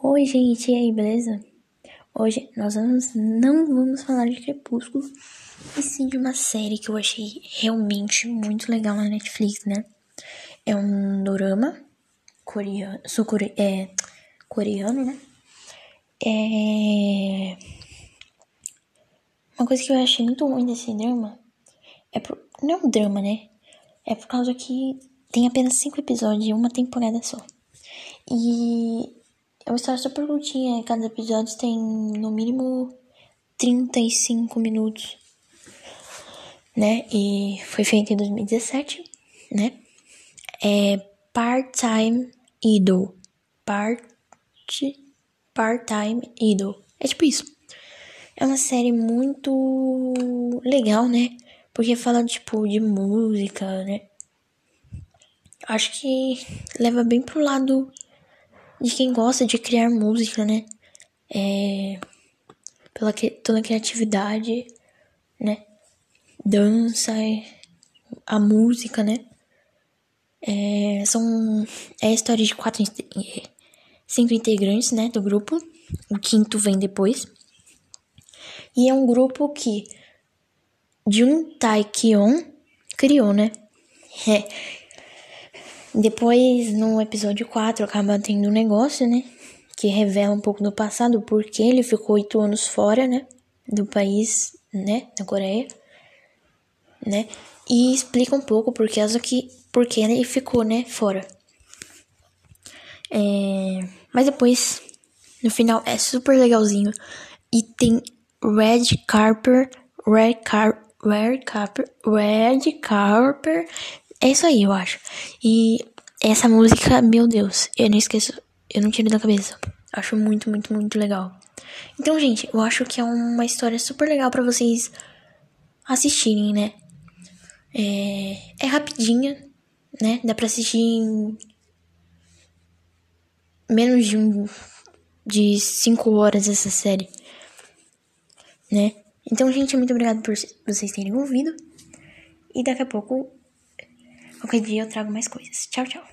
Oi, gente, e aí, beleza? Hoje nós vamos, não vamos falar de Crepúsculo, e sim de uma série que eu achei realmente muito legal na Netflix, né? É um dorama coreano, é, coreano, né? É... Uma coisa que eu achei muito ruim desse drama é por... não é um drama, né? É por causa que tem apenas cinco episódios e uma temporada só. E é uma história super curtinha, cada episódio tem no mínimo 35 minutos, né? E foi feito em 2017, né? É Part-Time Idol. Part... Part-Time Idol. É tipo isso. É uma série muito legal, né? Porque fala, tipo, de música, né? Acho que leva bem pro lado de quem gosta de criar música, né? É, pela que, toda a criatividade, né? Dança, a música, né? É, são é a história de quatro cinco integrantes, né, do grupo. O quinto vem depois. E é um grupo que Jun Taekyon criou, né? É, depois, no episódio 4, acaba tendo um negócio, né? Que revela um pouco do passado, porque ele ficou oito anos fora, né? Do país, né? Da Coreia, né? E explica um pouco por causa que, porque ele ficou, né? Fora. É, mas depois, no final, é super legalzinho. E tem Red Carper, Red Car Red Carper, Red Carper é isso aí, eu acho. E essa música, meu Deus, eu não esqueço, eu não tiro da cabeça. Acho muito, muito, muito legal. Então, gente, eu acho que é uma história super legal para vocês assistirem, né? É, é rapidinha, né? Dá pra assistir em menos de um de 5 horas essa série, né? Então, gente, muito obrigado por vocês terem ouvido. E daqui a pouco Qualquer dia eu trago mais coisas. Tchau, tchau.